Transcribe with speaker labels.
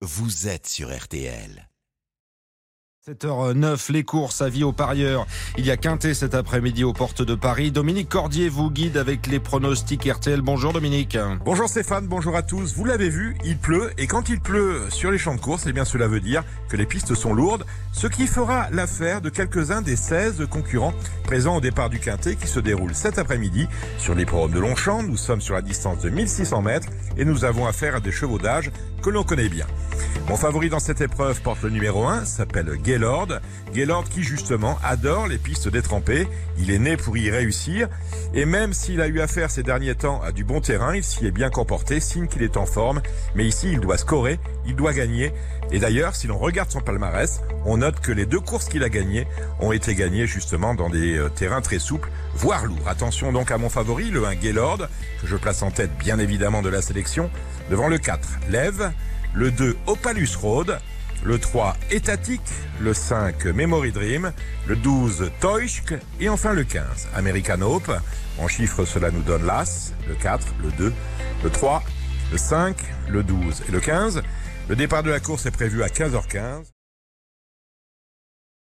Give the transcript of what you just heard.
Speaker 1: vous êtes sur RTL.
Speaker 2: 7h09, les courses à vie aux parieurs. Il y a quinté cet après-midi aux portes de Paris. Dominique Cordier vous guide avec les pronostics RTL. Bonjour Dominique.
Speaker 3: Bonjour Stéphane, bonjour à tous. Vous l'avez vu, il pleut et quand il pleut sur les champs de course, eh bien cela veut dire que les pistes sont lourdes, ce qui fera l'affaire de quelques-uns des 16 concurrents présents au départ du quintet qui se déroule cet après-midi sur les programmes de Longchamp. Nous sommes sur la distance de 1600 mètres et nous avons affaire à des chevaux d'âge que l'on connaît bien. Mon favori dans cette épreuve porte le numéro 1, s'appelle Gaylord. Gaylord qui justement adore les pistes détrempées. Il est né pour y réussir. Et même s'il a eu affaire ces derniers temps à du bon terrain, il s'y est bien comporté, signe qu'il est en forme. Mais ici, il doit scorer, il doit gagner. Et d'ailleurs, si l'on regarde son palmarès, on note que les deux courses qu'il a gagnées ont été gagnées justement dans des euh, terrains très souples, voire lourds. Attention donc à mon favori, le 1 Gaylord, que je place en tête bien évidemment de la sélection, devant le 4 Lève, le 2 Opalus Road, le 3 Étatique, le 5 Memory Dream, le 12 Toysk et enfin le 15 American Hope. En chiffres, cela nous donne l'As, le 4, le 2, le 3, le 5, le 12 et le 15. Le départ de la course est prévu à 15h15.